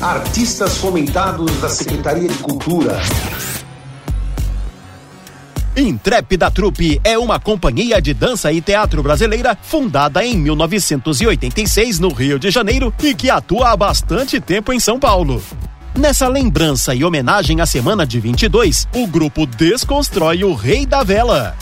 Artistas comentados da Secretaria de Cultura. Intrépida Trupe é uma companhia de dança e teatro brasileira fundada em 1986 no Rio de Janeiro e que atua há bastante tempo em São Paulo. Nessa lembrança e homenagem à semana de 22, o grupo desconstrói o Rei da Vela.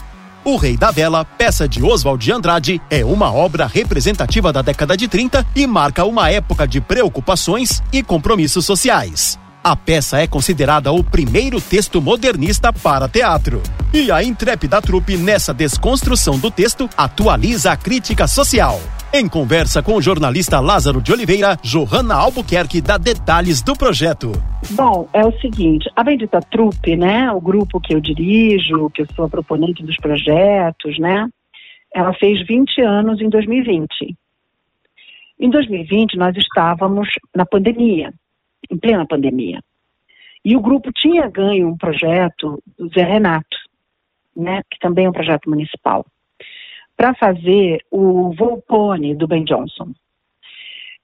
O Rei da Vela, peça de Oswald de Andrade, é uma obra representativa da década de 30 e marca uma época de preocupações e compromissos sociais. A peça é considerada o primeiro texto modernista para teatro. E a intrépida trupe, nessa desconstrução do texto, atualiza a crítica social. Em conversa com o jornalista Lázaro de Oliveira, Johanna Albuquerque dá detalhes do projeto. Bom, é o seguinte, a Bendita Trupe, né, o grupo que eu dirijo, que eu sou a proponente dos projetos, né, ela fez 20 anos em 2020. Em 2020 nós estávamos na pandemia em plena pandemia. E o grupo tinha ganho um projeto do Zé Renato, né, que também é um projeto municipal, para fazer o Volpone do Ben Johnson.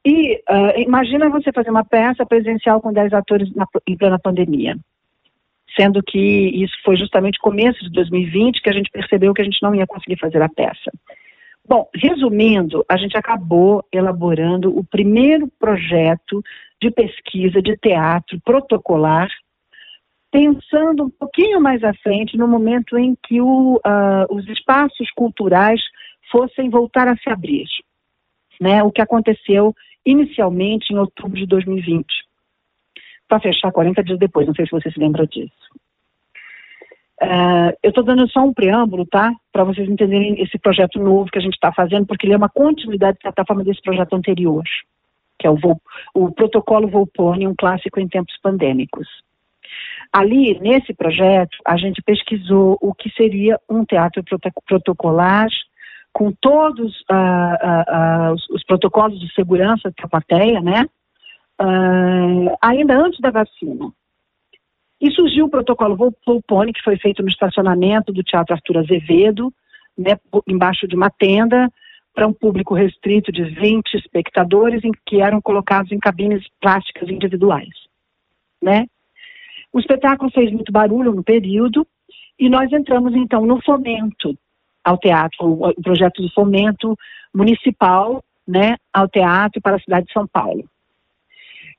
E uh, imagina você fazer uma peça presencial com 10 atores na, em plena pandemia. Sendo que isso foi justamente começo de 2020 que a gente percebeu que a gente não ia conseguir fazer a peça. Bom, resumindo, a gente acabou elaborando o primeiro projeto de pesquisa de teatro protocolar, pensando um pouquinho mais à frente, no momento em que o, uh, os espaços culturais fossem voltar a se abrir. Né? O que aconteceu inicialmente em outubro de 2020. Para fechar 40 dias depois, não sei se você se lembra disso. Uh, eu estou dando só um preâmbulo, tá? Para vocês entenderem esse projeto novo que a gente está fazendo, porque ele é uma continuidade, de certa forma, desse projeto anterior, que é o, o Protocolo Volpone, um clássico em tempos pandêmicos. Ali, nesse projeto, a gente pesquisou o que seria um teatro protocolar, com todos uh, uh, os, os, protocolos de segurança da plateia, né? ainda antes da vacina. E surgiu o protocolo Volpone, que foi feito no estacionamento do Teatro Arthur Azevedo, né, embaixo de uma tenda, para um público restrito de 20 espectadores, em que eram colocados em cabines plásticas individuais. Né? O espetáculo fez muito barulho no período, e nós entramos então no fomento ao teatro, o projeto de fomento municipal né, ao teatro para a cidade de São Paulo.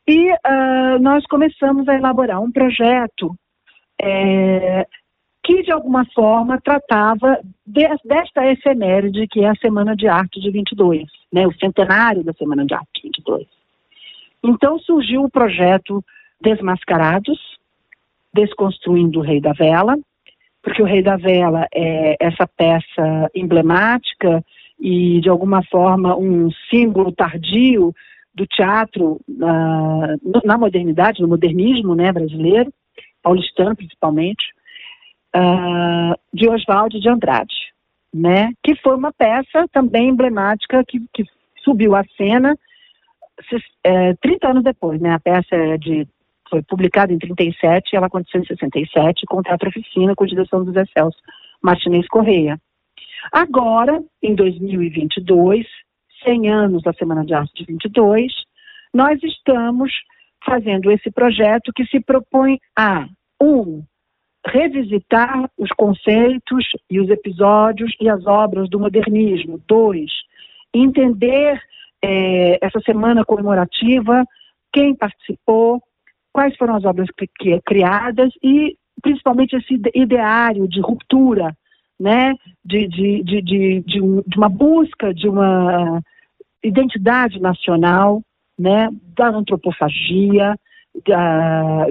E uh, nós começamos a elaborar um projeto é, que, de alguma forma, tratava de, desta efeméride, que é a Semana de Arte de 22, né, o centenário da Semana de Arte de 22. Então surgiu o projeto Desmascarados, Desconstruindo o Rei da Vela, porque o Rei da Vela é essa peça emblemática e, de alguma forma, um símbolo tardio do teatro na, modernidade, no modernismo né, brasileiro, paulistano principalmente, uh, de Oswaldo de Andrade, né, que foi uma peça também emblemática que, que subiu à cena é, 30 anos depois. Né, a peça é de, foi publicada em 37 e ela aconteceu em 67 com Teatro Oficina, com direção do Zé Celso Martinez Correia. Agora, em 2022, 100 anos da Semana de Arte de 22, nós estamos fazendo esse projeto que se propõe a, um, revisitar os conceitos e os episódios e as obras do modernismo. Dois, entender é, essa semana comemorativa, quem participou, quais foram as obras que, que, criadas e principalmente esse ideário de ruptura, né, de, de, de, de, de, de uma busca de uma identidade nacional, né, da antropofagia, da,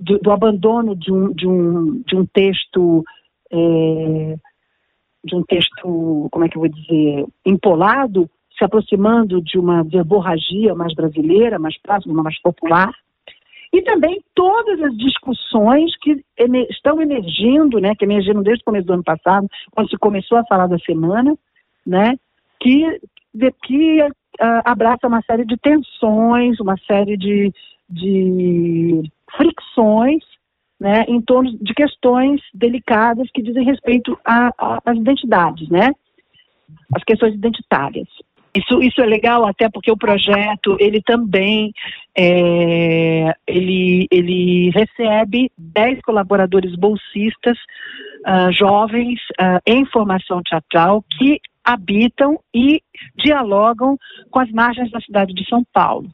do, do, abandono de um, de um, de um texto, é, de um texto, como é que eu vou dizer, empolado, se aproximando de uma verborragia mais brasileira, mais próxima, mais popular, e também todas as discussões que estão emergindo, né, que emergiram desde o começo do ano passado, quando se começou a falar da semana, né, que de, que uh, abraça uma série de tensões, uma série de, de fricções né, em torno de questões delicadas que dizem respeito às identidades, né, as questões identitárias. Isso, isso é legal até porque o projeto ele também é, ele, ele recebe 10 colaboradores bolsistas uh, jovens uh, em formação teatral que habitam e dialogam com as margens da cidade de São Paulo.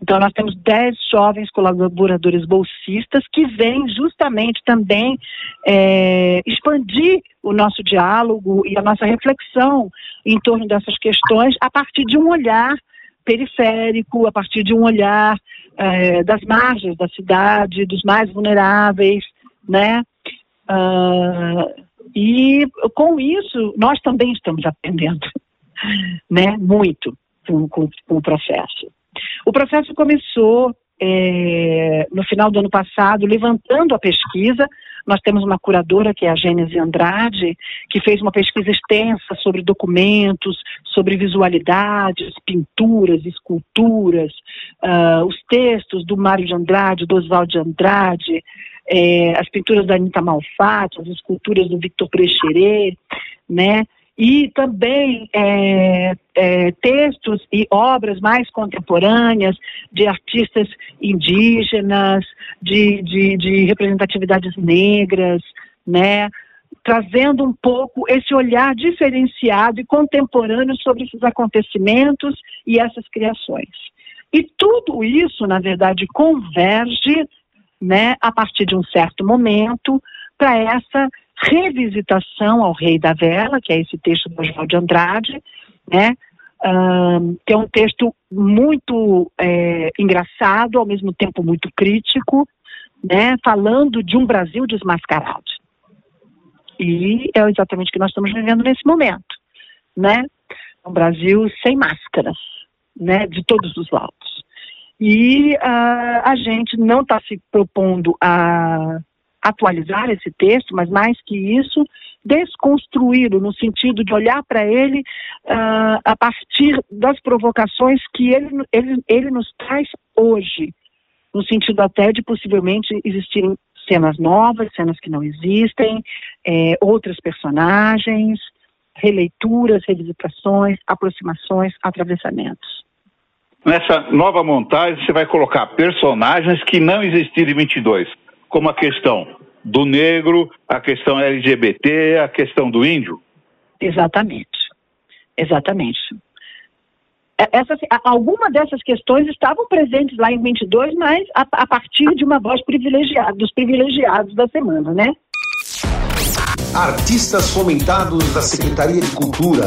Então, nós temos 10 jovens colaboradores bolsistas que vêm justamente também é, expandir o nosso diálogo e a nossa reflexão em torno dessas questões a partir de um olhar periférico, a partir de um olhar é, das margens da cidade, dos mais vulneráveis, né? Uh, e com isso, nós também estamos aprendendo, né? Muito com, com, com o processo. O processo começou é, no final do ano passado, levantando a pesquisa. Nós temos uma curadora, que é a Gênese Andrade, que fez uma pesquisa extensa sobre documentos, sobre visualidades, pinturas, esculturas, uh, os textos do Mário de Andrade, do Oswaldo de Andrade, é, as pinturas da Anitta Malfatti, as esculturas do Victor Precheret, né? E também é, é, textos e obras mais contemporâneas de artistas indígenas, de, de, de representatividades negras, né? trazendo um pouco esse olhar diferenciado e contemporâneo sobre esses acontecimentos e essas criações. E tudo isso, na verdade, converge né, a partir de um certo momento para essa revisitação ao Rei da Vela, que é esse texto do Oswald de Andrade, né? Uh, que é um texto muito é, engraçado, ao mesmo tempo muito crítico, né? Falando de um Brasil desmascarado. E é exatamente o que nós estamos vivendo nesse momento, né? Um Brasil sem máscaras, né? De todos os lados. E uh, a gente não está se propondo a atualizar esse texto, mas mais que isso, desconstruí-lo no sentido de olhar para ele uh, a partir das provocações que ele, ele, ele nos traz hoje, no sentido até de possivelmente existirem cenas novas, cenas que não existem, é, outras personagens, releituras, revisitações, aproximações, atravessamentos. Nessa nova montagem, você vai colocar personagens que não existiram em 22 como a questão do negro, a questão LGBT, a questão do índio? Exatamente. Exatamente. É, Essas, alguma dessas questões estavam presentes lá em 22, mas a, a partir de uma voz privilegiada, dos privilegiados da semana, né? Artistas fomentados da Secretaria de Cultura.